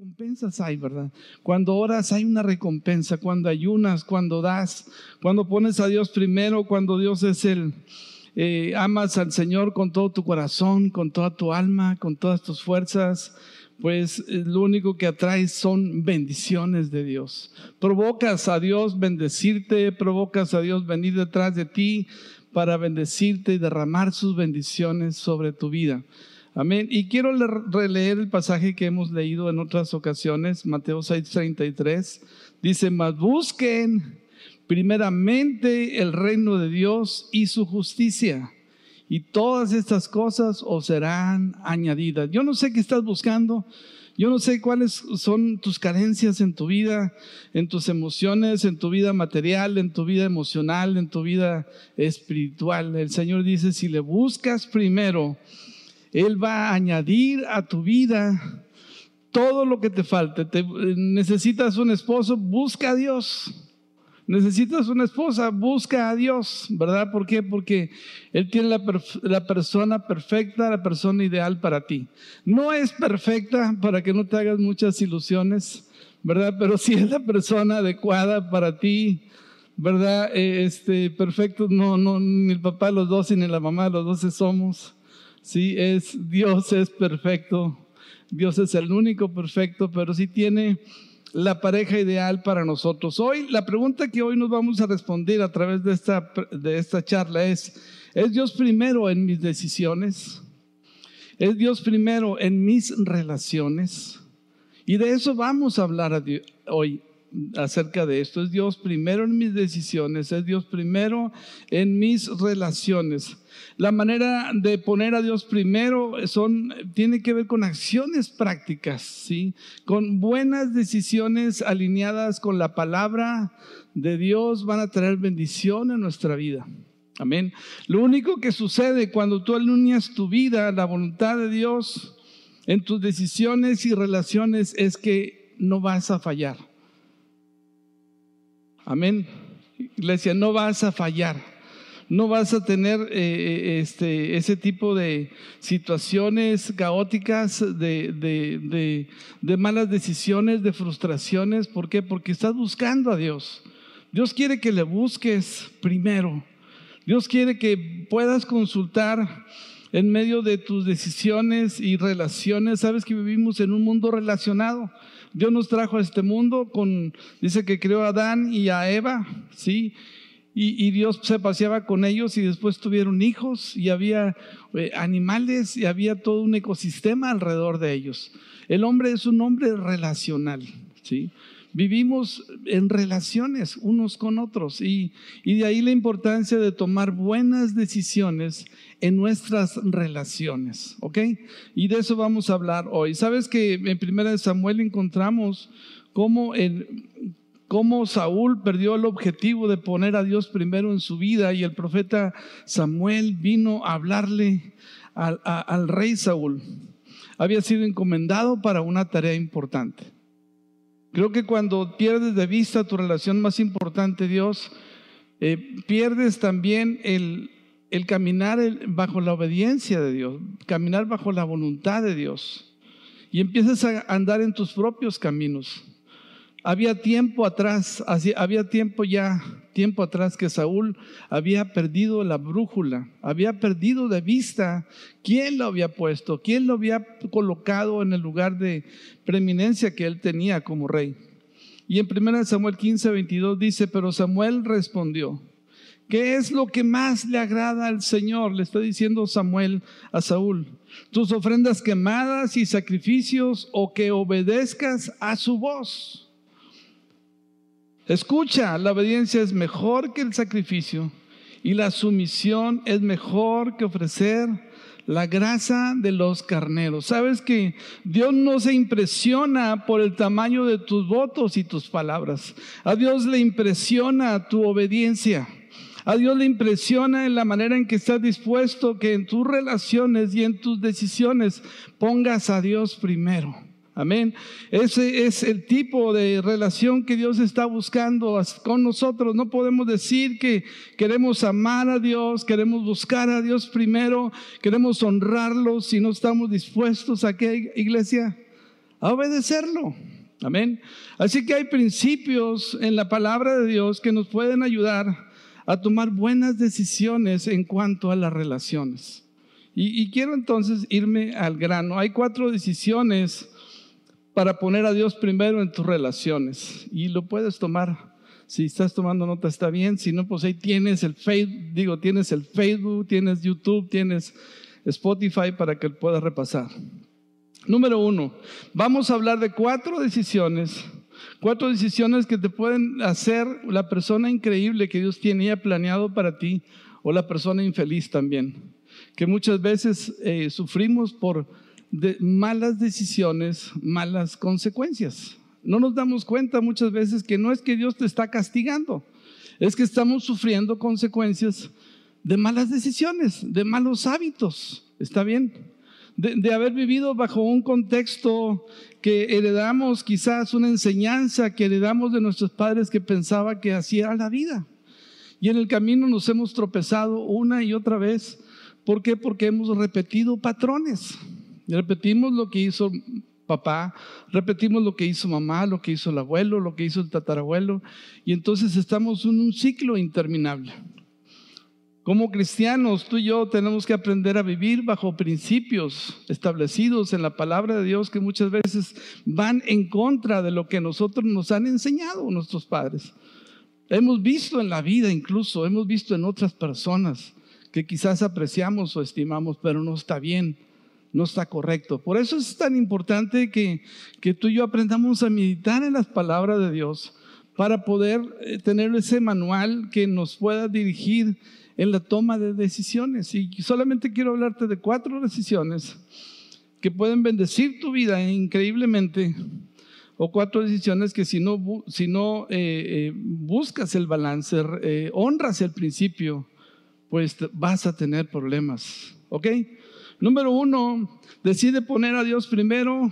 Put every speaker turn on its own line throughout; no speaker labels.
recompensas hay, ¿verdad? Cuando oras hay una recompensa, cuando ayunas, cuando das, cuando pones a Dios primero, cuando Dios es el, eh, amas al Señor con todo tu corazón, con toda tu alma, con todas tus fuerzas, pues eh, lo único que atraes son bendiciones de Dios. Provocas a Dios bendecirte, provocas a Dios venir detrás de ti para bendecirte y derramar sus bendiciones sobre tu vida. Amén. Y quiero releer el pasaje que hemos leído en otras ocasiones, Mateo 6:33. Dice, mas busquen primeramente el reino de Dios y su justicia. Y todas estas cosas os serán añadidas. Yo no sé qué estás buscando. Yo no sé cuáles son tus carencias en tu vida, en tus emociones, en tu vida material, en tu vida emocional, en tu vida espiritual. El Señor dice, si le buscas primero él va a añadir a tu vida todo lo que te falte. Te, necesitas un esposo, busca a Dios. Necesitas una esposa, busca a Dios, ¿verdad? ¿Por qué? Porque Él tiene la, la, persona perfecta, la persona ideal para ti. No es perfecta para que no te hagas muchas ilusiones, ¿verdad? Pero sí es la persona adecuada para ti, ¿verdad? Eh, este, perfecto, no, no, ni el papá los dos, ni la mamá los dos somos. Sí, es Dios es perfecto. Dios es el único perfecto, pero sí tiene la pareja ideal para nosotros. Hoy, la pregunta que hoy nos vamos a responder a través de esta, de esta charla es, ¿es Dios primero en mis decisiones? ¿Es Dios primero en mis relaciones? Y de eso vamos a hablar hoy acerca de esto. Es Dios primero en mis decisiones, es Dios primero en mis relaciones. La manera de poner a Dios primero son, tiene que ver con acciones prácticas, ¿sí? con buenas decisiones alineadas con la palabra de Dios van a traer bendición en nuestra vida. Amén. Lo único que sucede cuando tú alineas tu vida a la voluntad de Dios en tus decisiones y relaciones es que no vas a fallar. Amén. Iglesia, no vas a fallar. No vas a tener eh, eh, este, ese tipo de situaciones caóticas, de, de, de, malas decisiones, de frustraciones. ¿Por qué? Porque estás buscando a Dios. Dios quiere que le busques primero. Dios quiere que puedas consultar en medio de tus decisiones y relaciones. Sabes que vivimos en un mundo relacionado. Dios nos trajo a este mundo con, dice que creó a Adán y a Eva, ¿sí? Y, Dios se paseaba con ellos y después tuvieron hijos y había eh, animales y había todo un ecosistema alrededor de ellos. El hombre es un hombre relacional, ¿sí? Vivimos en relaciones unos con otros y, y de ahí la importancia de tomar buenas decisiones en nuestras relaciones, ¿ok? Y de eso vamos a hablar hoy. Sabes que en Primera de Samuel encontramos cómo, cómo Saúl perdió el objetivo de poner a Dios primero en su vida y el profeta Samuel vino a hablarle al, al rey Saúl. Había sido encomendado para una tarea importante. Creo que cuando pierdes de vista tu relación más importante, Dios, eh, pierdes también el, el caminar bajo la obediencia de Dios, caminar bajo la voluntad de Dios. Y empiezas a andar en tus propios caminos. Había tiempo atrás, había tiempo ya, tiempo atrás que Saúl había perdido la brújula, había perdido de vista quién lo había puesto, quién lo había colocado en el lugar de preeminencia que él tenía como rey. Y en 1 Samuel 15, 22 dice, pero Samuel respondió, ¿Qué es lo que más le agrada al Señor? Le está diciendo Samuel a Saúl. Tus ofrendas quemadas y sacrificios o que obedezcas a su voz. Escucha, la obediencia es mejor que el sacrificio y la sumisión es mejor que ofrecer la grasa de los carneros. Sabes que Dios no se impresiona por el tamaño de tus votos y tus palabras. A Dios le impresiona tu obediencia. A Dios le impresiona en la manera en que estás dispuesto que en tus relaciones y en tus decisiones pongas a Dios primero. Amén. Ese es el tipo de relación que Dios está buscando con nosotros. No podemos decir que queremos amar a Dios, queremos buscar a Dios primero, queremos honrarlo si no estamos dispuestos a qué iglesia? a obedecerlo. Amén. Así que hay principios en la palabra de Dios que nos pueden ayudar a tomar buenas decisiones en cuanto a las relaciones. Y, quiero entonces irme al grano. Hay cuatro decisiones para poner a Dios primero en tus relaciones. Y lo puedes tomar. Si estás tomando nota está bien, si no, pues ahí tienes el Facebook, digo, tienes el Facebook, tienes YouTube, tienes Spotify para que puedas repasar. Número uno, vamos a hablar de cuatro decisiones, cuatro decisiones que te pueden hacer la persona increíble que Dios tenía planeado para ti o la persona infeliz también, que muchas veces eh, sufrimos por malas decisiones, malas consecuencias. No nos damos cuenta muchas veces que no es que Dios te está castigando, es que estamos sufriendo consecuencias de malas decisiones, de malos hábitos. ¿Está bien? De, haber vivido bajo un contexto que heredamos, quizás una enseñanza que heredamos de nuestros padres que pensaba que así era la vida. Y en el camino nos hemos tropezado una y otra vez. ¿Por qué? Porque hemos repetido patrones. Repetimos lo que hizo papá, repetimos lo que hizo mamá, lo que hizo el abuelo, lo que hizo el tatarabuelo, y entonces estamos en un ciclo interminable. Como cristianos, tú y yo tenemos que aprender a vivir bajo principios establecidos en la palabra de Dios que muchas veces van en contra de lo que nosotros nos han enseñado nuestros padres. Hemos visto en la vida incluso, hemos visto en otras personas que quizás apreciamos o estimamos, pero no está bien, no está correcto. Por eso es tan importante que, que tú y yo aprendamos a meditar en las palabras de Dios para poder eh, tener ese manual que nos pueda dirigir en la toma de decisiones. Y solamente quiero hablarte de cuatro decisiones que pueden bendecir tu vida increíblemente, o cuatro decisiones que si no, si no eh, eh, buscas el balance, eh, honras el principio, pues vas a tener problemas. ¿Ok? Número uno, decide poner a Dios primero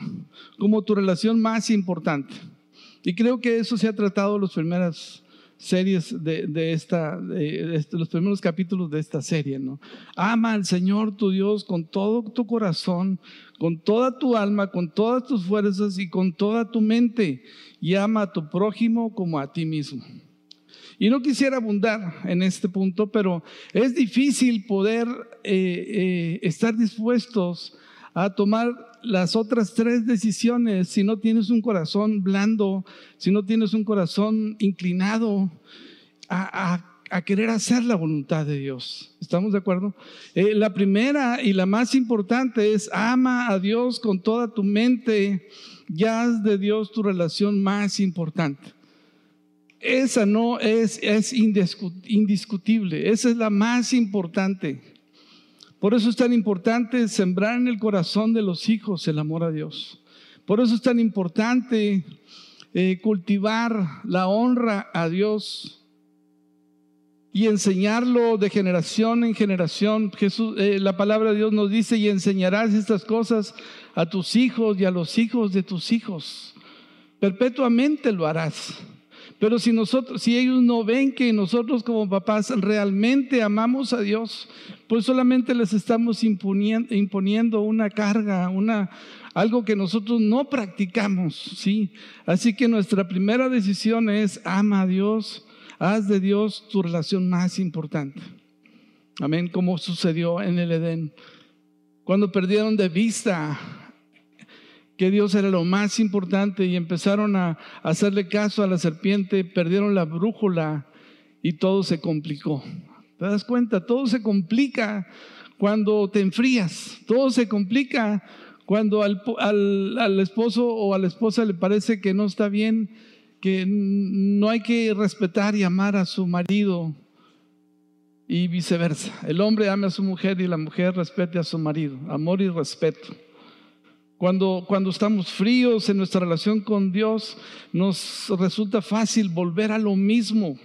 como tu relación más importante. Y creo que eso se ha tratado los primeros series de, esta, de, los primeros capítulos de esta serie, ¿no? Ama al Señor tu Dios con todo tu corazón, con toda tu alma, con todas tus fuerzas y con toda tu mente, y ama a tu prójimo como a ti mismo. Y no quisiera abundar en este punto, pero es difícil poder eh, eh, estar dispuestos a tomar las otras tres decisiones si no tienes un corazón blando, si no tienes un corazón inclinado a, querer hacer la voluntad de Dios. ¿Estamos de acuerdo? Eh, la primera y la más importante es ama a Dios con toda tu mente ya haz de Dios tu relación más importante. Esa no es, es indiscutible, esa es la más importante. Por eso es tan importante sembrar en el corazón de los hijos el amor a Dios. Por eso es tan importante eh, cultivar la honra a Dios y enseñarlo de generación en generación. Jesús, eh, la palabra de Dios nos dice, y enseñarás estas cosas a tus hijos y a los hijos de tus hijos. Perpetuamente lo harás. Pero si nosotros, si ellos no ven que nosotros como papás realmente amamos a Dios, pues solamente les estamos imponiendo, una carga, una, algo que nosotros no practicamos, ¿sí? Así que nuestra primera decisión es ama a Dios, haz de Dios tu relación más importante. Amén, como sucedió en el Edén. Cuando perdieron de vista que Dios era lo más importante y empezaron a hacerle caso a la serpiente, perdieron la brújula y todo se complicó. ¿Te das cuenta? Todo se complica cuando te enfrías, todo se complica cuando al, esposo o a la esposa le parece que no está bien, que no hay que respetar y amar a su marido y viceversa. El hombre ame a su mujer y la mujer respete a su marido. Amor y respeto. Cuando, cuando estamos fríos en nuestra relación con Dios, nos resulta fácil volver a lo mismo,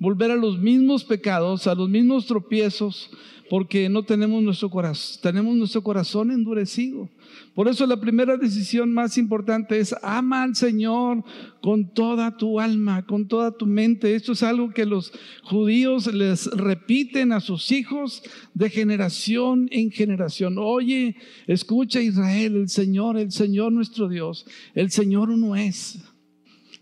volver a los mismos pecados, a los mismos tropiezos, porque no tenemos nuestro corazón, tenemos nuestro corazón endurecido. Por eso la primera decisión más importante es ama al Señor con toda tu alma, con toda tu mente. Esto es algo que los judíos les repiten a sus hijos de generación en generación. Oye, escucha Israel, el Señor, el Señor nuestro Dios, el Señor uno es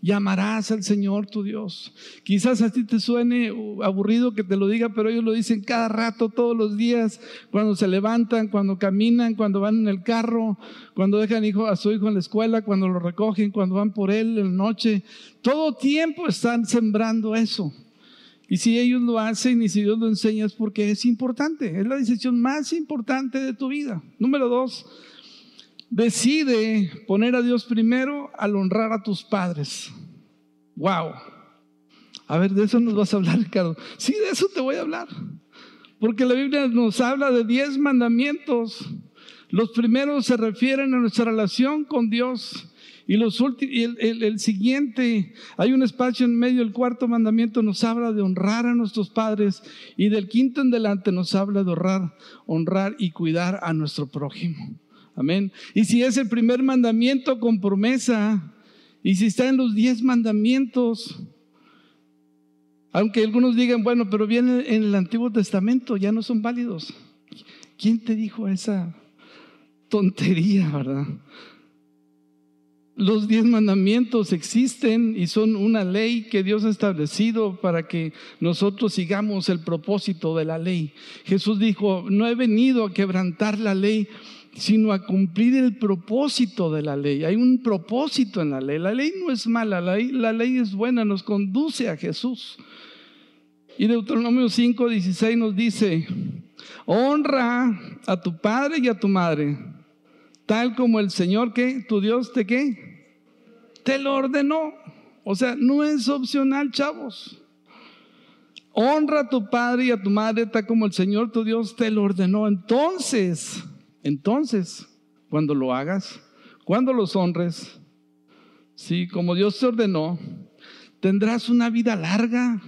llamarás al Señor tu Dios. Quizás a ti te suene aburrido que te lo diga, pero ellos lo dicen cada rato, todos los días, cuando se levantan, cuando caminan, cuando van en el carro, cuando dejan a su hijo en la escuela, cuando lo recogen, cuando van por él en la noche. Todo tiempo están sembrando eso. Y si ellos lo hacen y si Dios lo enseña es porque es importante, es la decisión más importante de tu vida. Número dos, Decide poner a Dios primero al honrar a tus padres. Wow. A ver, de eso nos vas a hablar, Ricardo. Sí, de eso te voy a hablar. Porque la Biblia nos habla de diez mandamientos. Los primeros se refieren a nuestra relación con Dios. Y, los y el, el, siguiente, hay un espacio en medio, el cuarto mandamiento nos habla de honrar a nuestros padres y del quinto en delante nos habla de honrar, honrar y cuidar a nuestro prójimo. Amén. Y si es el primer mandamiento con promesa, y si está en los diez mandamientos, aunque algunos digan, bueno, pero viene en el Antiguo Testamento, ya no son válidos. ¿Quién te dijo esa tontería, verdad? Los diez mandamientos existen y son una ley que Dios ha establecido para que nosotros sigamos el propósito de la ley. Jesús dijo, no he venido a quebrantar la ley, sino a cumplir el propósito de la ley. Hay un propósito en la ley. La ley no es mala, la ley, es buena, nos conduce a Jesús. Y Deuteronomio 5, 16 nos dice, honra a tu padre y a tu madre, tal como el Señor que tu Dios te qué, te lo ordenó. O sea, no es opcional, chavos. Honra a tu padre y a tu madre, tal como el Señor tu Dios te lo ordenó. Entonces, entonces, cuando lo hagas, cuando los honres, sí, como Dios te ordenó, tendrás una vida larga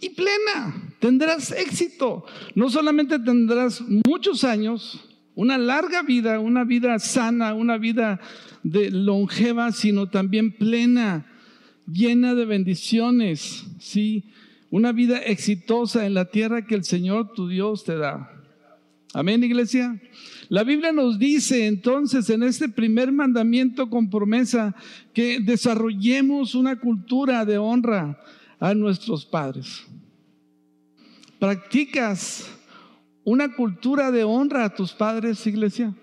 y plena, tendrás éxito. No solamente tendrás muchos años, una larga vida, una vida sana, una vida de longeva, sino también plena, llena de bendiciones, sí, una vida exitosa en la tierra que el Señor tu Dios te da. Amén, iglesia. La Biblia nos dice entonces en este primer mandamiento con promesa que desarrollemos una cultura de honra a nuestros padres. ¿Practicas una cultura de honra a tus padres, iglesia?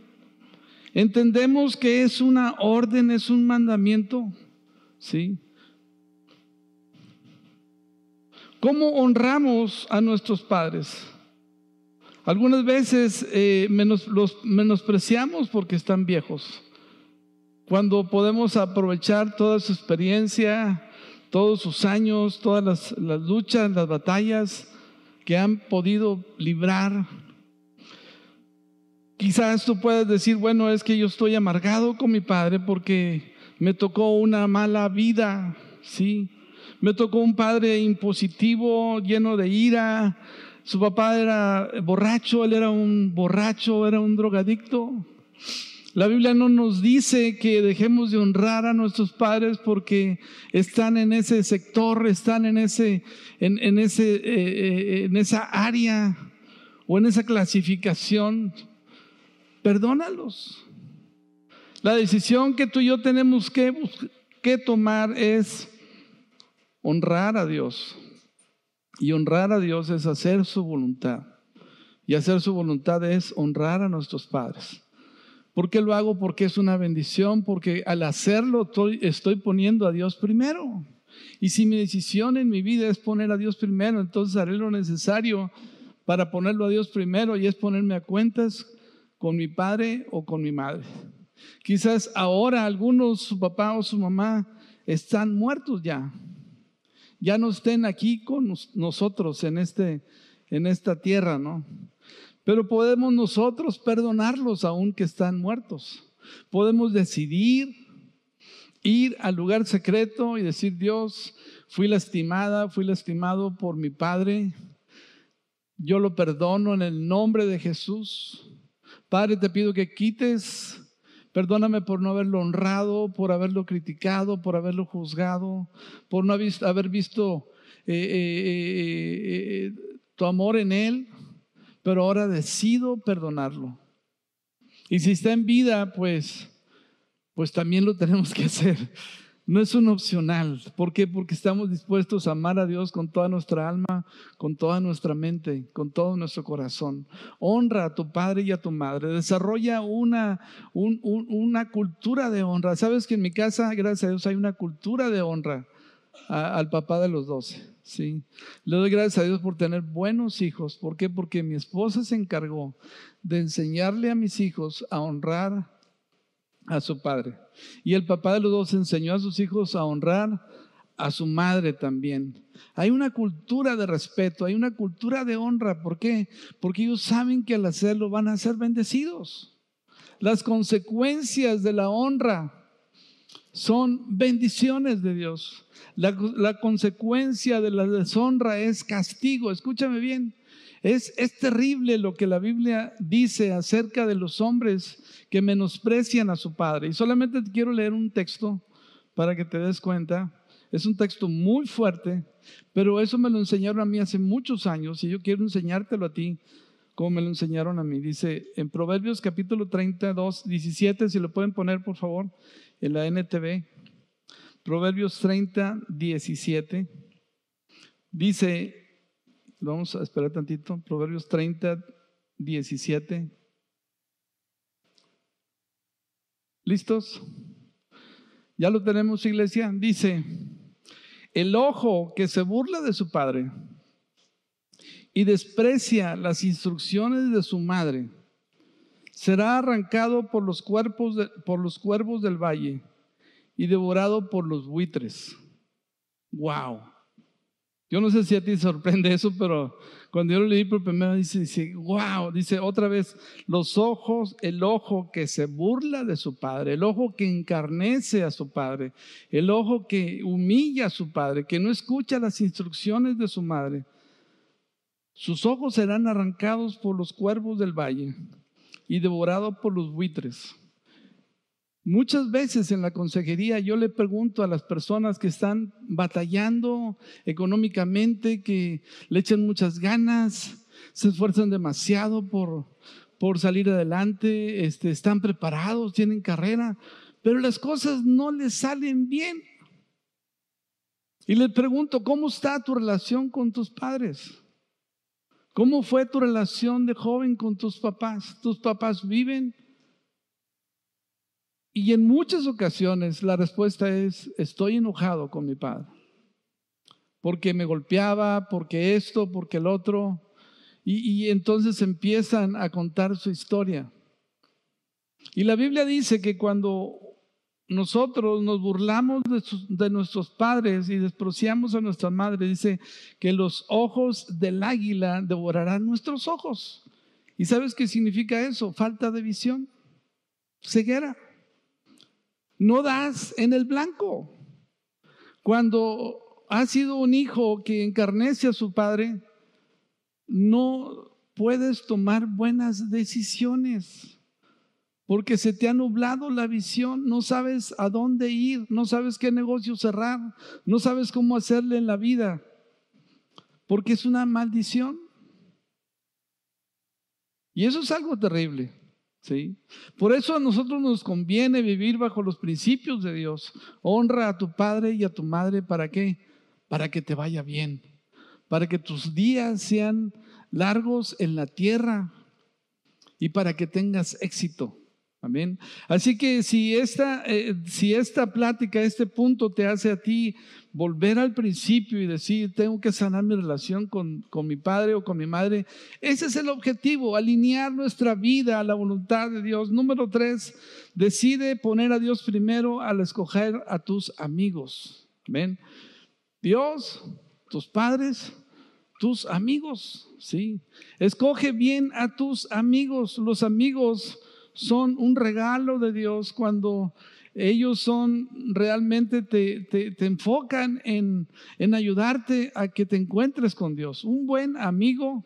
Entendemos que es una orden, es un mandamiento, ¿sí? ¿Cómo honramos a nuestros padres? Algunas veces eh, los menospreciamos porque están viejos. Cuando podemos aprovechar toda su experiencia, todos sus años, todas las, las luchas, las batallas que han podido librar. Quizás tú puedas decir, bueno, es que yo estoy amargado con mi padre porque me tocó una mala vida, ¿sí? Me tocó un padre impositivo, lleno de ira, su papá era borracho, él era un borracho, era un drogadicto. La Biblia no nos dice que dejemos de honrar a nuestros padres porque están en ese sector, están en, ese, en, ese, eh, eh, en esa área o en esa clasificación. Perdónalos. La decisión que tú y yo tenemos que, que tomar es honrar a Dios. Y honrar a Dios es hacer su voluntad. Y hacer su voluntad es honrar a nuestros padres. ¿Por qué lo hago? Porque es una bendición, porque al hacerlo estoy, poniendo a Dios primero. Y si mi decisión en mi vida es poner a Dios primero, entonces haré lo necesario para ponerlo a Dios primero y es ponerme a cuentas con mi padre o con mi madre. Quizás ahora algunos, su papá o su mamá, están muertos ya ya no estén aquí con nosotros en, este, en esta tierra, ¿no? Pero podemos nosotros perdonarlos aún que están muertos. Podemos decidir ir al lugar secreto y decir, Dios, fui lastimada, fui lastimado por mi padre. Yo lo perdono en el nombre de Jesús. Padre, te pido que quites, perdóname por no haberlo honrado, por haberlo criticado, por haberlo juzgado, por no haber visto eh, eh, eh, tu amor en él, pero ahora decido perdonarlo. Y si está en vida, pues, pues también lo tenemos que hacer. No es un opcional. ¿Por qué? Porque estamos dispuestos a amar a Dios con toda nuestra alma, con toda nuestra mente, con todo nuestro corazón. Honra a tu padre y a tu madre. Desarrolla una, una cultura de honra. Sabes que en mi casa, gracias a Dios, hay una cultura de honra al papá de los doce. Sí. Le doy gracias a Dios por tener buenos hijos. ¿Por qué? Porque mi esposa se encargó de enseñarle a mis hijos a honrar a su padre. Y el papá de los dos enseñó a sus hijos a honrar a su madre también. Hay una cultura de respeto, hay una cultura de honra. ¿Por qué? Porque ellos saben que al hacerlo van a ser bendecidos. Las consecuencias de la honra son bendiciones de Dios. La, la consecuencia de la deshonra es castigo. Escúchame bien. Es, es terrible lo que la Biblia dice acerca de los hombres que menosprecian a su padre. Y solamente te quiero leer un texto para que te des cuenta. Es un texto muy fuerte, pero eso me lo enseñaron a mí hace muchos años y yo quiero enseñártelo a ti como me lo enseñaron a mí. Dice en Proverbios capítulo 32, 17, si lo pueden poner por favor en la NTV. Proverbios 30, 17. Dice, Vamos a esperar tantito. Proverbios 30, 17. ¿Listos? Ya lo tenemos, iglesia. Dice, el ojo que se burla de su padre y desprecia las instrucciones de su madre, será arrancado por los, cuerpos por los cuervos del valle y devorado por los buitres. ¡Wow! Yo no sé si a ti sorprende eso, pero cuando yo lo leí por primera vez, dice, wow, dice otra vez, los ojos, el ojo que se burla de su padre, el ojo que encarnece a su padre, el ojo que humilla a su padre, que no escucha las instrucciones de su madre, sus ojos serán arrancados por los cuervos del valle y devorados por los buitres. Muchas veces en la consejería yo le pregunto a las personas que están batallando económicamente, que le echan muchas ganas, se esfuerzan demasiado por, por salir adelante, este, están preparados, tienen carrera, pero las cosas no les salen bien. Y les pregunto, ¿cómo está tu relación con tus padres? ¿Cómo fue tu relación de joven con tus papás? ¿Tus papás viven? Y en muchas ocasiones la respuesta es, estoy enojado con mi padre, porque me golpeaba, porque esto, porque el otro. Y, entonces empiezan a contar su historia. Y la Biblia dice que cuando nosotros nos burlamos de, nuestros padres y despreciamos a nuestra madre, dice que los ojos del águila devorarán nuestros ojos. ¿Y sabes qué significa eso? Falta de visión, ceguera no das en el blanco. Cuando ha sido un hijo que encarnece a su padre, no puedes tomar buenas decisiones porque se te ha nublado la visión, no sabes a dónde ir, no sabes qué negocio cerrar, no sabes cómo hacerle en la vida, porque es una maldición. Y eso es algo terrible. ¿Sí? Por eso a nosotros nos conviene vivir bajo los principios de Dios. Honra a tu padre y a tu madre, ¿para qué? Para que te vaya bien, para que tus días sean largos en la tierra y para que tengas éxito. Amén. Así que si esta, eh, si esta plática, este punto te hace a ti volver al principio y decir, tengo que sanar mi relación con, con mi padre o con mi madre, ese es el objetivo, alinear nuestra vida a la voluntad de Dios. Número tres, decide poner a Dios primero al escoger a tus amigos. Amén. Dios, tus padres, tus amigos, ¿sí? Escoge bien a tus amigos. Los amigos son un regalo de Dios cuando ellos son realmente te, te, enfocan en, en ayudarte a que te encuentres con Dios. Un buen amigo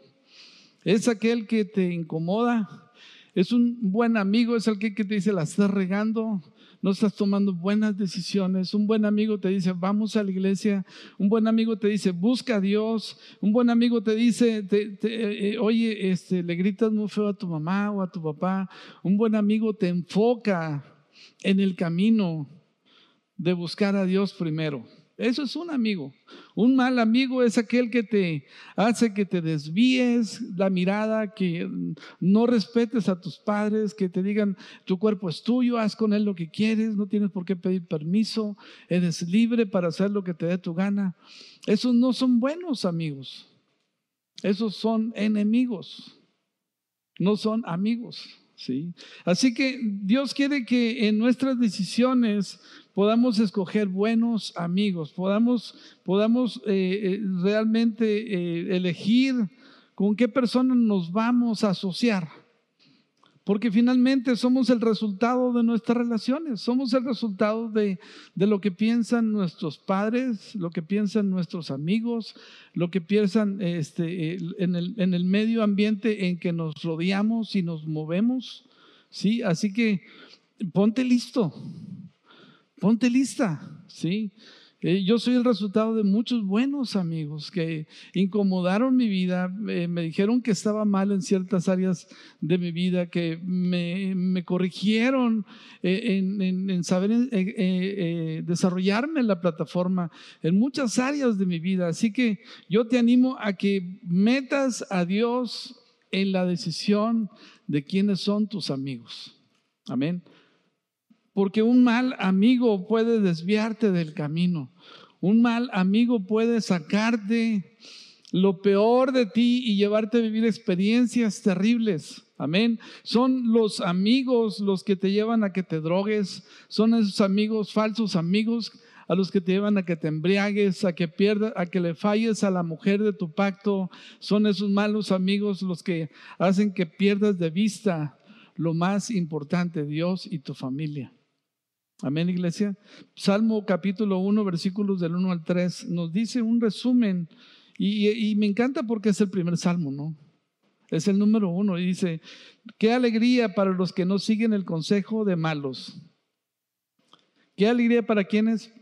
Es aquel que te incomoda. Es un buen amigo, es aquel que te dice, la estás regando, no estás tomando buenas decisiones. Un buen amigo te dice, vamos a la iglesia. Un buen amigo te dice, busca a Dios. Un buen amigo te dice, eh, oye, este, le gritas muy feo a tu mamá o a tu papá. Un buen amigo te enfoca en el camino de buscar a Dios primero. Eso es un amigo. Un mal amigo es aquel que te hace que te desvíes la mirada, que no respetes a tus padres, que te digan, tu cuerpo es tuyo, haz con él lo que quieres, no tienes por qué pedir permiso, eres libre para hacer lo que te dé tu gana. Esos no son buenos amigos. Esos son enemigos. No son amigos. ¿Sí? Así que Dios quiere que en nuestras decisiones podamos escoger buenos amigos, podamos, podamos eh, eh, realmente eh, elegir con qué personas nos vamos a asociar. Porque finalmente somos el resultado de nuestras relaciones, somos el resultado de, de, lo que piensan nuestros padres, lo que piensan nuestros amigos, lo que piensan este, en, el, en el medio ambiente en que nos rodeamos y nos movemos. ¿sí? Así que ponte listo, ponte lista, ¿sí? Eh, yo soy el resultado de muchos buenos amigos que incomodaron mi vida, eh, me dijeron que estaba mal en ciertas áreas de mi vida, que me, corrigieron eh, en, saber desarrollarme en la plataforma, en muchas áreas de mi vida. Así que yo te animo a que metas a Dios en la decisión de quiénes son tus amigos. Amén. Porque un mal amigo puede desviarte del camino. Un mal amigo puede sacarte lo peor de ti y llevarte a vivir experiencias terribles. Amén. Son los amigos los que te llevan a que te drogues. Son esos amigos, falsos amigos, a los que te llevan a que te embriagues, a que pierdas, a que le falles a la mujer de tu pacto. Son esos malos amigos los que hacen que pierdas de vista lo más importante, Dios y tu familia. Amén, iglesia. Salmo capítulo 1, versículos del 1 al 3, nos dice un resumen y, me encanta porque es el primer salmo, ¿no? Es el número uno y dice, qué alegría para los que no siguen el consejo de malos. Qué alegría para quienes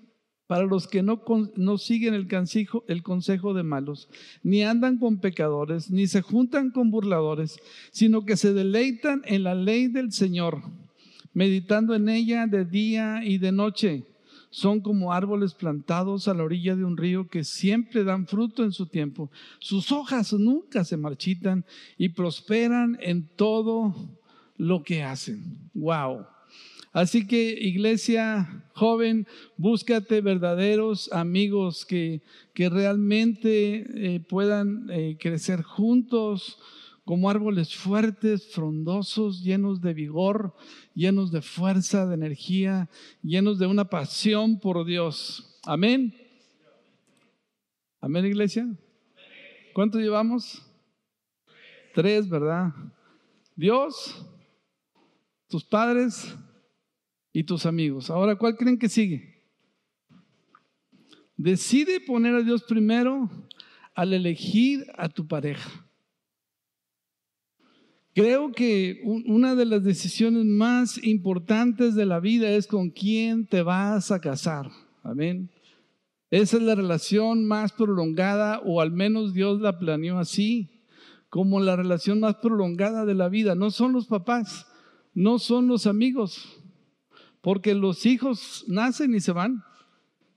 para los que no, no siguen el consejo, el consejo de malos, ni andan con pecadores, ni se juntan con burladores, sino que se deleitan en la ley del Señor, meditando en ella de día y de noche. Son como árboles plantados a la orilla de un río que siempre dan fruto en su tiempo. Sus hojas nunca se marchitan y prosperan en todo lo que hacen. Wow. Así que iglesia joven, búscate verdaderos amigos que, que realmente eh, puedan eh, crecer juntos como árboles fuertes, frondosos, llenos de vigor, llenos de fuerza, de energía, llenos de una pasión por Dios. Amén. Amén, iglesia. ¿Cuánto llevamos? Tres, ¿verdad? Dios, tus padres, y tus amigos. Ahora, ¿cuál creen que sigue? Decide poner a Dios primero al elegir a tu pareja. Creo que una de las decisiones más importantes de la vida es con quién te vas a casar. Amén. Esa es la relación más prolongada, o al menos Dios la planeó así, como la relación más prolongada de la vida. No son los papás, no son los amigos, porque los hijos nacen y se van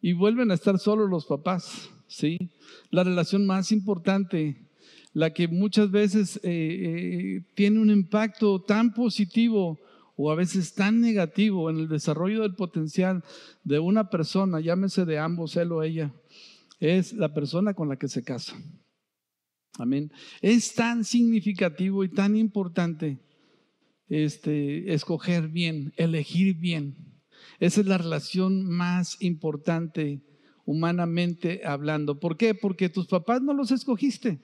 y vuelven a estar solos los papás, ¿sí? La relación más importante, la que muchas veces eh, eh, tiene un impacto tan positivo o a veces tan negativo en el desarrollo del potencial de una persona, llámese de ambos, él o ella, es la persona con la que se casa. Amén. Es tan significativo y tan importante este, escoger bien, elegir bien. Esa es la relación más importante humanamente hablando. ¿Por qué? Porque tus papás no los escogiste.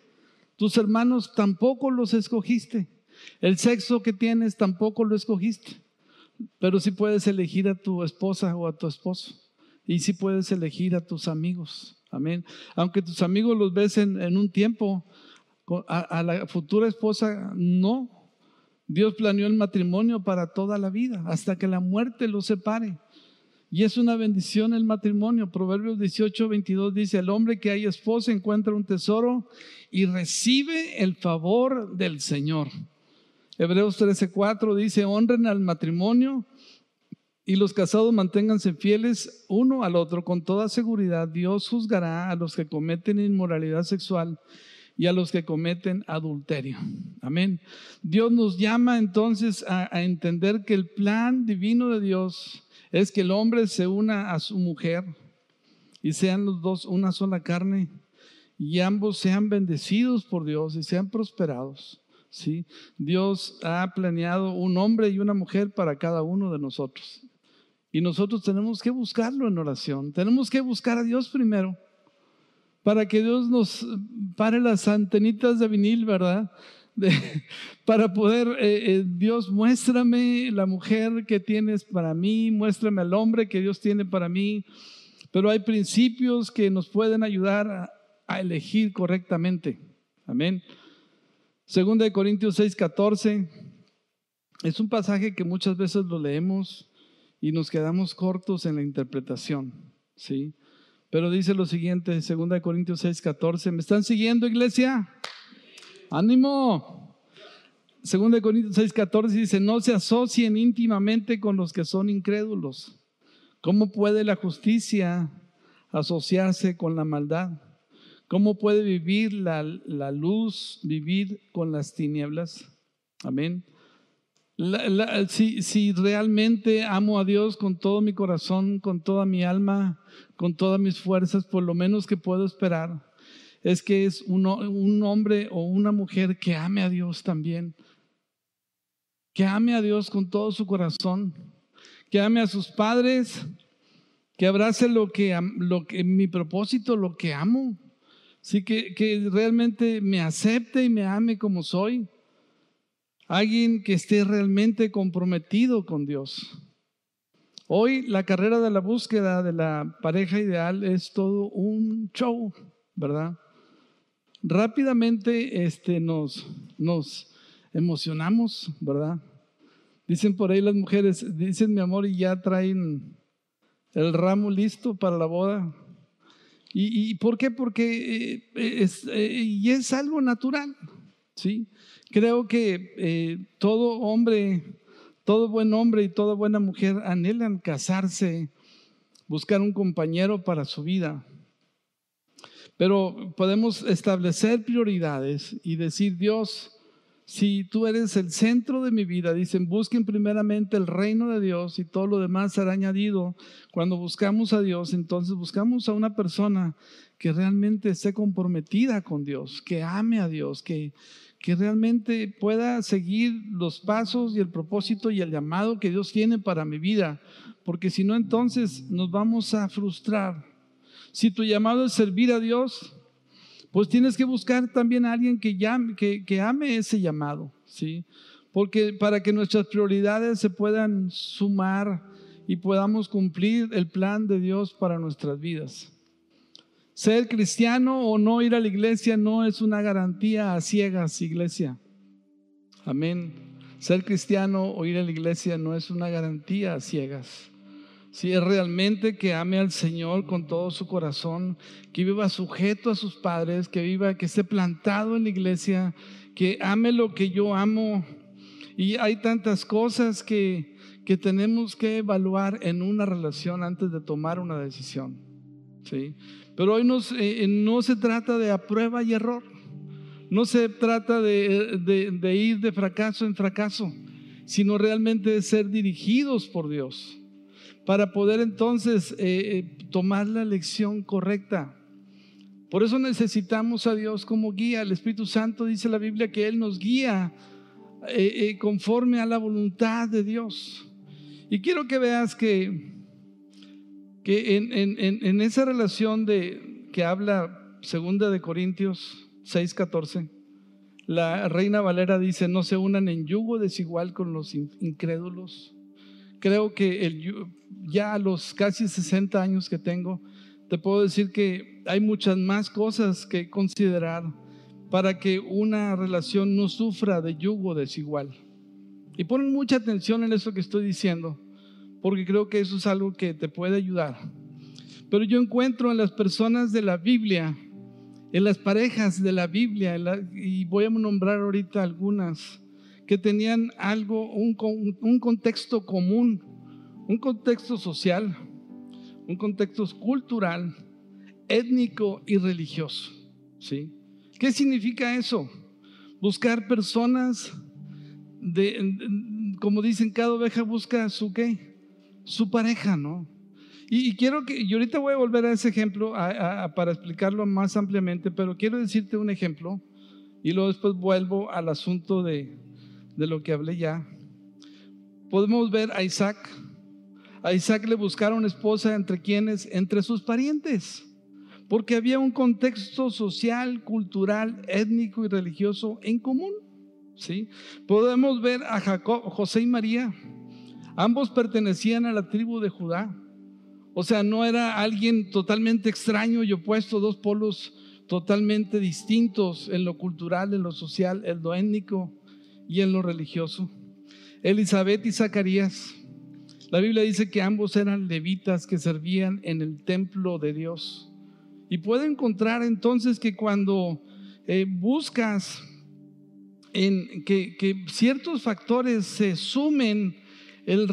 Tus hermanos tampoco los escogiste. El sexo que tienes tampoco lo escogiste. Pero sí puedes elegir a tu esposa o a tu esposo. Y sí puedes elegir a tus amigos. Amén. Aunque tus amigos los ves en, en un tiempo, a, la futura esposa no. Dios planeó el matrimonio para toda la vida, hasta que la muerte los separe. Y es una bendición el matrimonio. Proverbios 18, 22 dice, el hombre que hay esposa encuentra un tesoro y recibe el favor del Señor. Hebreos 13, 4 dice, honren al matrimonio y los casados manténganse fieles uno al otro. Con toda seguridad, Dios juzgará a los que cometen inmoralidad sexual y a los que cometen adulterio. Amén. Dios nos llama entonces a, a, entender que el plan divino de Dios es que el hombre se una a su mujer y sean los dos una sola carne y ambos sean bendecidos por Dios y sean prosperados. ¿sí? Dios ha planeado un hombre y una mujer para cada uno de nosotros. Y nosotros tenemos que buscarlo en oración. Tenemos que buscar a Dios primero para que Dios nos pare las antenitas de vinil, ¿verdad? para poder, eh, eh, Dios, muéstrame la mujer que tienes para mí, muéstrame al hombre que Dios tiene para mí. Pero hay principios que nos pueden ayudar a, a elegir correctamente. Amén. Segunda de Corintios 6, 14. Es un pasaje que muchas veces lo leemos y nos quedamos cortos en la interpretación, ¿sí? Pero dice lo siguiente, 2 Corintios 6, 14. ¿Me están siguiendo, iglesia? ¡Ánimo! 2 Corintios 6, 14 dice, no se asocien íntimamente con los que son incrédulos. ¿Cómo puede la justicia asociarse con la maldad? ¿Cómo puede vivir la, la luz, vivir con las tinieblas? Amén si, realmente amo a Dios con todo mi corazón, con toda mi alma, con todas mis fuerzas, por lo menos que puedo esperar, es que es un, hombre o una mujer que ame a Dios también, que ame a Dios con todo su corazón, que ame a sus padres, que abrace lo que, lo que mi propósito, lo que amo, sí que, que realmente me acepte y me ame como soy. Alguien que esté realmente comprometido con Dios. Hoy la carrera de la búsqueda de la pareja ideal es todo un show, ¿verdad? Rápidamente este, nos, nos emocionamos, ¿verdad? Dicen por ahí las mujeres, dicen mi amor y ya traen el ramo listo para la boda. ¿Y, por qué? Porque eh, es, eh, y es algo natural, ¿sí? Creo que eh, todo hombre, todo buen hombre y toda buena mujer anhelan casarse, buscar un compañero para su vida. Pero podemos establecer prioridades y decir, Dios, si tú eres el centro de mi vida, dicen, busquen primeramente el reino de Dios y todo lo demás será añadido. Cuando buscamos a Dios, entonces buscamos a una persona que realmente esté comprometida con Dios, que ame a Dios, que, que realmente pueda seguir los pasos y el propósito y el llamado que Dios tiene para mi vida, porque si no, entonces nos vamos a frustrar. Si tu llamado es servir a Dios, pues tienes que buscar también a alguien que, ame ese llamado, ¿sí? Porque para que nuestras prioridades se puedan sumar y podamos cumplir el plan de Dios para nuestras vidas. Ser cristiano o no ir a la iglesia no es una garantía a ciegas, iglesia. Amén. Ser cristiano o ir a la iglesia no es una garantía a ciegas. Si es realmente que ame al Señor con todo su corazón, que viva sujeto a sus padres, que viva, que esté plantado en la iglesia, que ame lo que yo amo. Y hay tantas cosas que, que tenemos que evaluar en una relación antes de tomar una decisión. ¿sí? Pero hoy eh, no se trata de a prueba y error. No se trata de, ir de fracaso en fracaso, sino realmente de ser dirigidos por Dios para poder entonces eh, eh, tomar la lección correcta. Por eso necesitamos a Dios como guía. El Espíritu Santo dice la Biblia que Él nos guía conforme a la voluntad de Dios. Y quiero que veas que que en, esa relación de que habla segunda de Corintios 6:14, la reina Valera dice, no se unan en yugo desigual con los incrédulos. Creo que el, ya a los casi 60 años que tengo, te puedo decir que hay muchas más cosas que considerar para que una relación no sufra de yugo desigual. Y ponen mucha atención en eso que estoy diciendo, porque creo que eso es algo que te puede ayudar. Pero yo encuentro en las personas de la Biblia, en las parejas de la Biblia, y voy a nombrar ahorita algunas, que tenían algo, un, contexto común, un contexto social, un contexto cultural, étnico y religioso. ¿sí? ¿Qué significa eso? Buscar personas de, como dicen, cada oveja busca su qué, su pareja, ¿no? Y, quiero que, y ahorita voy a volver a ese ejemplo para explicarlo más ampliamente, pero quiero decirte un ejemplo y luego después vuelvo al asunto de, de lo que hablé ya. Podemos ver a Isaac. A Isaac le buscaron esposa entre quienes, entre sus parientes, porque había un contexto social, cultural, étnico y religioso en común. ¿sí? Podemos ver a Jacob, José y María. Ambos pertenecían a la tribu de Judá. O sea, no era alguien totalmente extraño y opuesto, dos polos totalmente distintos en lo cultural, en lo social, en lo étnico y en lo religioso. Elizabeth y Zacarías. La Biblia dice que ambos eran levitas que servían en el templo de Dios. Y puede encontrar entonces que cuando eh, buscas en que, ciertos factores se sumen, el,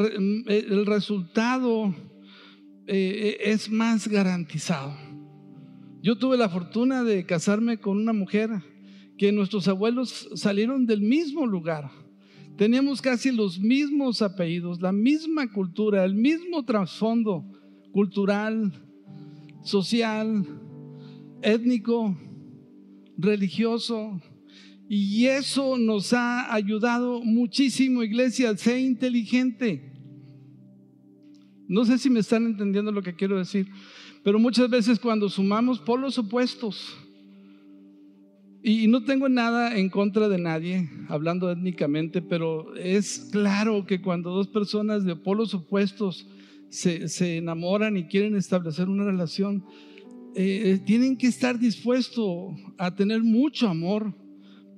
el resultado eh, es más garantizado. Yo tuve la fortuna de casarme con una mujer que nuestros abuelos salieron del mismo lugar. Teníamos casi los mismos apellidos, la misma cultura, el mismo trasfondo cultural, social, étnico, religioso. Y eso nos ha ayudado muchísimo, iglesia, sé inteligente. No sé si me están entendiendo lo que quiero decir, pero muchas veces cuando sumamos polos opuestos, y no tengo nada en contra de nadie, hablando étnicamente, pero es claro que cuando dos personas de polos opuestos se, enamoran y quieren establecer una relación, eh, tienen que estar dispuestos a tener mucho amor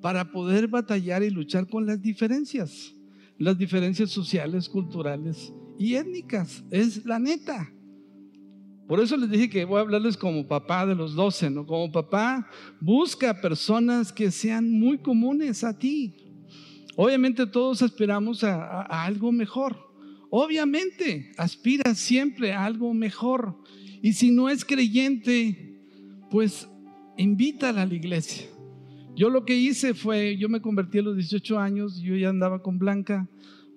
para poder batallar y luchar con las diferencias, las diferencias sociales, culturales y étnicas. Es la neta. Por eso les dije que voy a hablarles como papá de los doce, ¿no? Como papá, busca personas que sean muy comunes a ti. Obviamente todos aspiramos a, algo mejor. Obviamente, aspira siempre a algo mejor. Y si no es creyente, pues invítala a la iglesia. Yo lo que hice fue, yo me convertí a los 18 años, yo ya andaba con Blanca.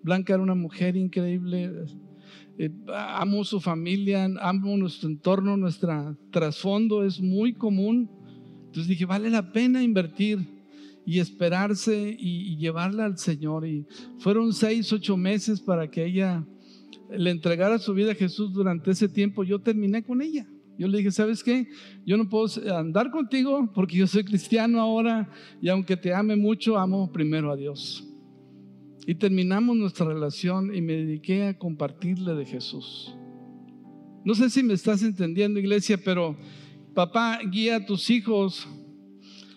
Blanca era una mujer increíble. Eh, amo su familia, amo nuestro entorno, nuestro trasfondo es muy común. Entonces dije, vale la pena invertir y esperarse y, y, llevarla al Señor. Y fueron seis, ocho meses para que ella le entregara su vida a Jesús durante ese tiempo. Yo terminé con ella. Yo le dije, ¿sabes qué? Yo no puedo andar contigo porque yo soy cristiano ahora y aunque te ame mucho, amo primero a Dios. Y terminamos nuestra relación y me dediqué a compartirle de Jesús. No sé si me estás entendiendo, iglesia, pero papá, guía a tus hijos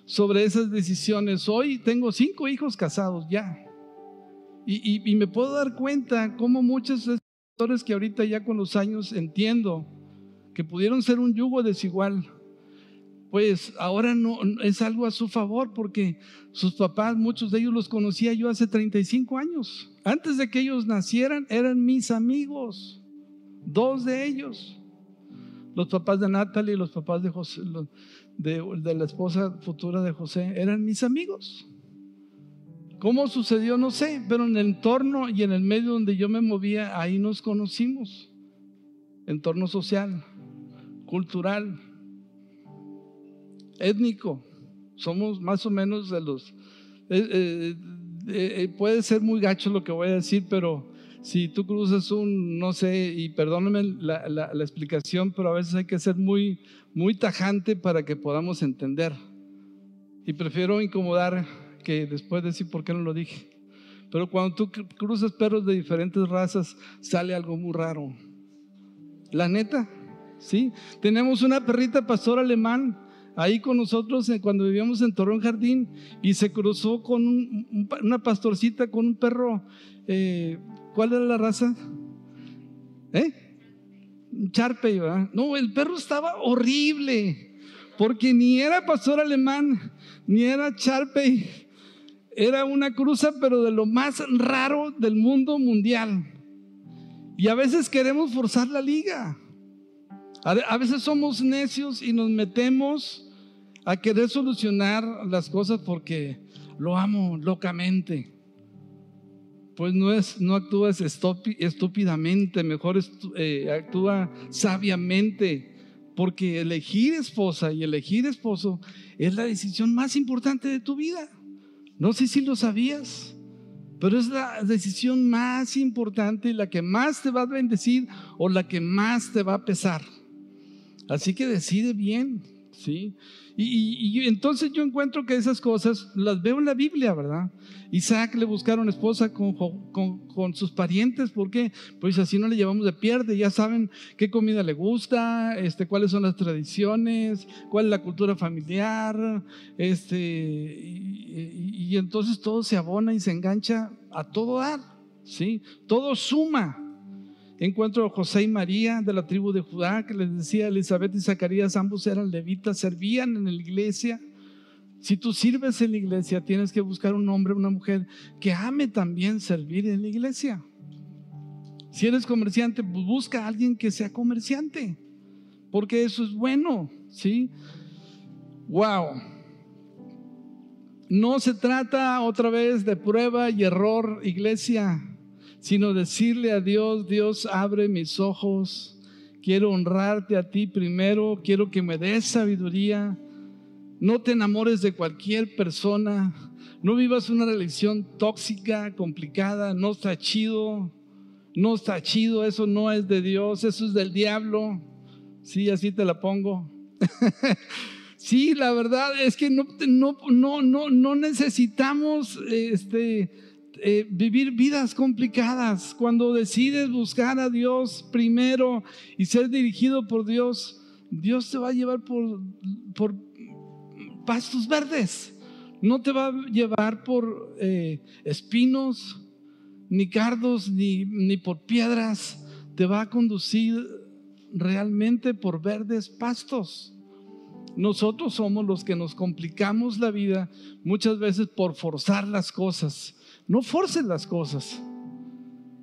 sobre esas decisiones. Hoy tengo cinco hijos casados ya. Y, me puedo dar cuenta cómo muchos que ahorita ya con los años entiendo, que pudieron ser un yugo desigual, pues ahora no es algo a su favor porque sus papás, muchos de ellos los conocía yo hace 35 años. Antes de que ellos nacieran, eran mis amigos, dos de ellos. Los papás de Natalie y los papás de, José, de, de la esposa futura de José eran mis amigos. ¿Cómo sucedió? No sé, pero en el entorno y en el medio donde yo me movía, ahí nos conocimos. Entorno social cultural, étnico. Somos más o menos de los... Eh, eh, eh, puede ser muy gacho lo que voy a decir, pero si tú cruzas un, no sé, y perdóname la, la, explicación, pero a veces hay que ser muy, muy tajante para que podamos entender. Y prefiero incomodar que después decir por qué no lo dije. Pero cuando tú cruzas perros de diferentes razas, sale algo muy raro. La neta, ¿sí? Tenemos una perrita pastor alemán ahí con nosotros cuando vivíamos en Torreón Jardín y se cruzó con una pastorcita con un perro. Eh, ¿Cuál era la raza? ¿Eh? Charpe, ¿verdad? No, el perro estaba horrible, porque ni era pastor alemán, ni era Charpe, era una cruza, pero de lo más raro del mundo mundial. Y a veces queremos forzar la liga. A veces somos necios y nos metemos a querer solucionar las cosas porque lo amo locamente. Pues no, es, no actúas estúpidamente, mejor eh, actúa sabiamente, porque elegir esposa y elegir esposo es la decisión más importante de tu vida. No sé si lo sabías, pero es la decisión más importante y la que más te va a bendecir o la que más te va a pesar. Así que decide bien, ¿sí? Y, entonces yo encuentro que esas cosas las veo en la Biblia, ¿verdad? Isaac le buscaron esposa con, con, sus parientes, ¿por qué? Pues así no le llevamos de pierde, ya saben qué comida le gusta, este, cuáles son las tradiciones, cuál es la cultura familiar, este, y, y entonces todo se abona y se engancha a todo dar, ¿sí? Todo suma. Encuentro a José y María de la tribu de Judá, que les decía Elizabeth y Zacarías, ambos eran levitas, servían en la iglesia. Si tú sirves en la iglesia, tienes que buscar un hombre, una mujer que ame también servir en la iglesia. Si eres comerciante, pues busca a alguien que sea comerciante, porque eso es bueno, ¿sí? Wow. No se trata otra vez de prueba y error, iglesia sino decirle a Dios, Dios, abre mis ojos, quiero honrarte a ti primero, quiero que me des sabiduría, no te enamores de cualquier persona, no vivas una relación tóxica, complicada, no está chido, no está chido, eso no es de Dios, eso es del diablo. Sí, así te la pongo. sí, la verdad es que no, no, no, no, no necesitamos este, eh, vivir vidas complicadas, cuando decides buscar a Dios primero y ser dirigido por Dios, Dios te va a llevar por, por pastos verdes. No te va a llevar por eh, espinos, ni cardos, ni, ni por piedras. Te va a conducir realmente por verdes pastos. Nosotros somos los que nos complicamos la vida muchas veces por forzar las cosas no forces las cosas.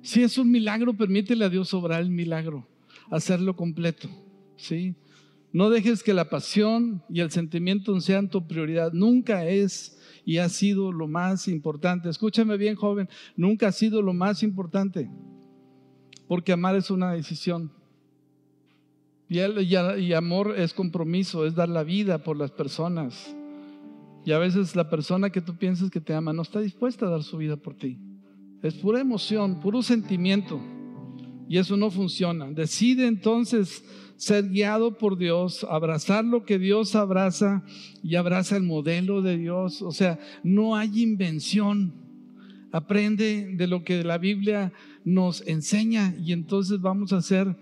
Si es un milagro, permítele a Dios obrar el milagro, hacerlo completo. ¿sí? No dejes que la pasión y el sentimiento sean tu prioridad. Nunca es y ha sido lo más importante. Escúchame bien, joven, nunca ha sido lo más importante. Porque amar es una decisión. Y, y amor es compromiso, es dar la vida por las personas. Y a veces la persona que tú piensas que te ama no está dispuesta a dar su vida por ti. Es pura emoción, puro sentimiento. Y eso no funciona. Decide entonces ser guiado por Dios, abrazar lo que Dios abraza y abraza el modelo de Dios. O sea, no hay invención. Aprende de lo que la Biblia nos enseña y entonces vamos a ser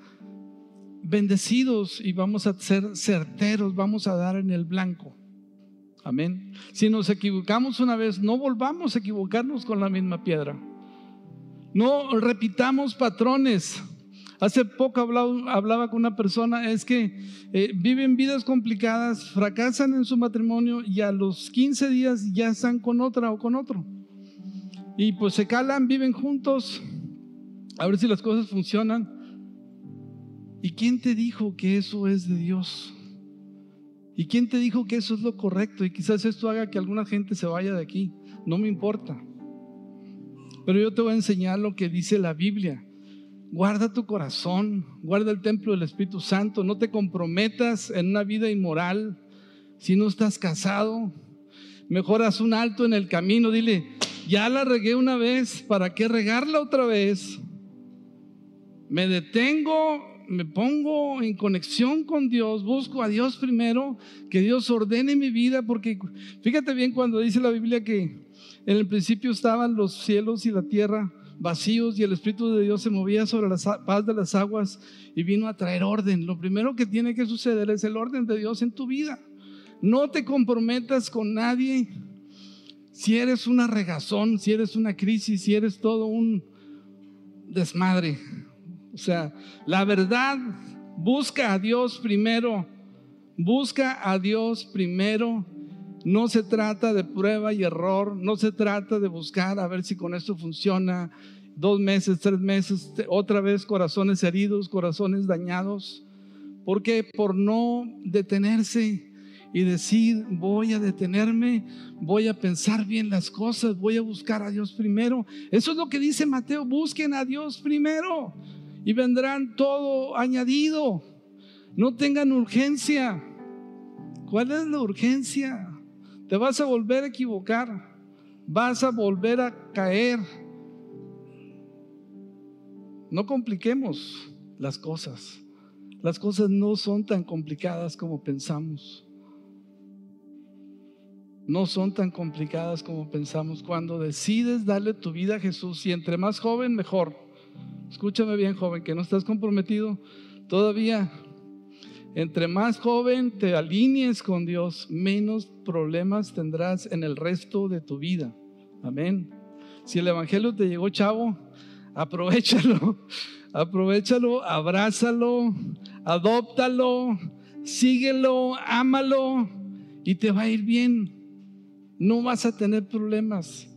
bendecidos y vamos a ser certeros, vamos a dar en el blanco. Amén. Si nos equivocamos una vez, no volvamos a equivocarnos con la misma piedra. No repitamos patrones. Hace poco hablaba, con una persona, es que eh, viven vidas complicadas, fracasan en su matrimonio y a los 15 días ya están con otra o con otro. Y pues se calan, viven juntos, a ver si las cosas funcionan. ¿Y quién te dijo que eso es de Dios? ¿Y quién te dijo que eso es lo correcto? Y quizás esto haga que alguna gente se vaya de aquí. No me importa. Pero yo te voy a enseñar lo que dice la Biblia. Guarda tu corazón, guarda el templo del Espíritu Santo. No te comprometas en una vida inmoral si no estás casado. Mejor haz un alto en el camino. Dile, ya la regué una vez, ¿para qué regarla otra vez? Me detengo me pongo en conexión con Dios, busco a Dios primero, que Dios ordene mi vida, porque fíjate bien cuando dice la Biblia que en el principio estaban los cielos y la tierra vacíos y el Espíritu de Dios se movía sobre la paz de las aguas y vino a traer orden. Lo primero que tiene que suceder es el orden de Dios en tu vida. No te comprometas con nadie. Si eres una regazón, si eres una crisis, si eres todo un desmadre. O sea, la verdad, busca a Dios primero. Busca a Dios primero. No se trata de prueba y error. No se trata de buscar a ver si con esto funciona. Dos meses, tres meses, otra vez corazones heridos, corazones dañados. Porque por no detenerse y decir, voy a detenerme, voy a pensar bien las cosas, voy a buscar a Dios primero. Eso es lo que dice Mateo, busquen a Dios primero y vendrán todo añadido. No tengan urgencia. ¿Cuál es la urgencia? Te vas a volver a equivocar, vas a volver a caer. No compliquemos las cosas. Las cosas no son tan complicadas como pensamos no son tan complicadas como pensamos. Cuando decides darle tu vida a Jesús y entre más joven, mejor. Escúchame bien, joven, que no estás comprometido todavía. Entre más joven te alinees con Dios, menos problemas tendrás en el resto de tu vida. Amén. Si el Evangelio te llegó, chavo, aprovechalo. Aprovechalo, abrázalo, adóptalo, síguelo, ámalo y te va a ir bien. No vas a tener problemas.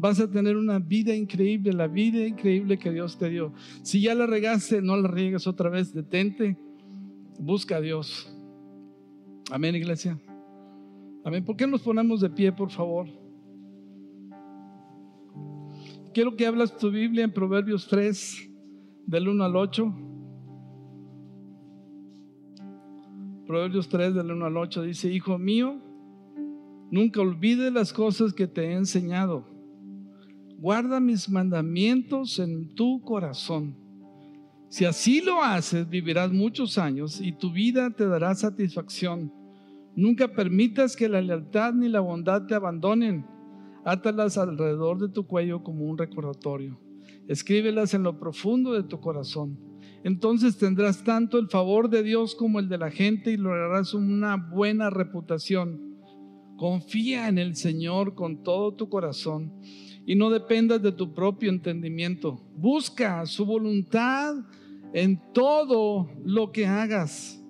Vas a tener una vida increíble, la vida increíble que Dios te dio. Si ya la regaste, no la riegues otra vez, detente, busca a Dios. Amén, iglesia. Amén. ¿Por qué nos ponemos de pie, por favor? Quiero que hablas tu Biblia en Proverbios 3, del 1 al 8. Proverbios 3, del 1 al 8 dice, Hijo mío, Nunca olvides las cosas que te he enseñado. Guarda mis mandamientos en tu corazón. Si así lo haces, vivirás muchos años y tu vida te dará satisfacción. Nunca permitas que la lealtad ni la bondad te abandonen. Átalas alrededor de tu cuello como un recordatorio. Escríbelas en lo profundo de tu corazón. Entonces tendrás tanto el favor de Dios como el de la gente y lograrás una buena reputación. Confía en el Señor con todo tu corazón y no dependas de tu propio entendimiento. Busca su voluntad en todo lo que hagas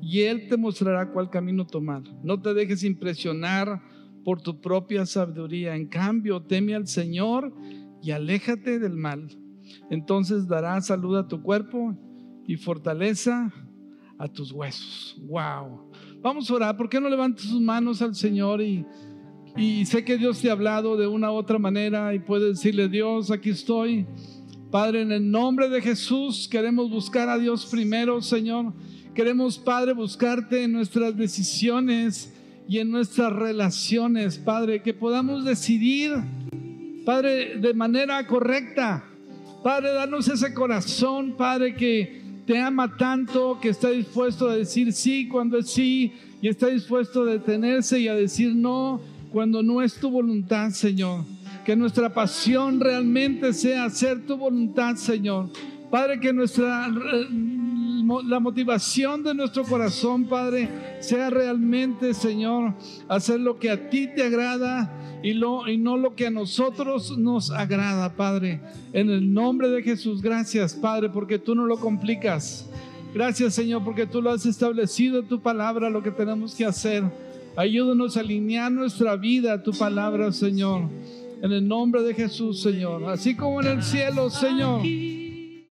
y Él te mostrará cuál camino tomar. No te dejes impresionar por tu propia sabiduría. En cambio, teme al Señor y aléjate del mal. Entonces dará salud a tu cuerpo y fortaleza a tus huesos. Wow. Vamos a orar. ¿Por qué no levantas sus manos al Señor y, y sé que Dios te ha hablado de una u otra manera y puedes decirle, Dios, aquí estoy. Padre, en el nombre de Jesús queremos buscar a Dios primero, Señor. Queremos, Padre, buscarte en nuestras decisiones y en nuestras relaciones, Padre, que podamos decidir, Padre, de manera correcta. Padre, danos ese corazón, Padre, que te ama tanto que está dispuesto a decir sí cuando es sí y está dispuesto a detenerse y a decir no cuando no es tu voluntad, Señor. Que nuestra pasión realmente sea hacer tu voluntad, Señor. Padre, que nuestra la motivación de nuestro corazón, Padre, sea realmente, Señor, hacer lo que a ti te agrada y, y no lo que a nosotros nos agrada, Padre. En el nombre de Jesús, gracias, Padre, porque tú no lo complicas. Gracias, Señor, porque tú lo has establecido en tu palabra, lo que tenemos que hacer. Ayúdanos a alinear nuestra vida a tu palabra, Señor. En el nombre de Jesús, Señor. Así como en el cielo, Señor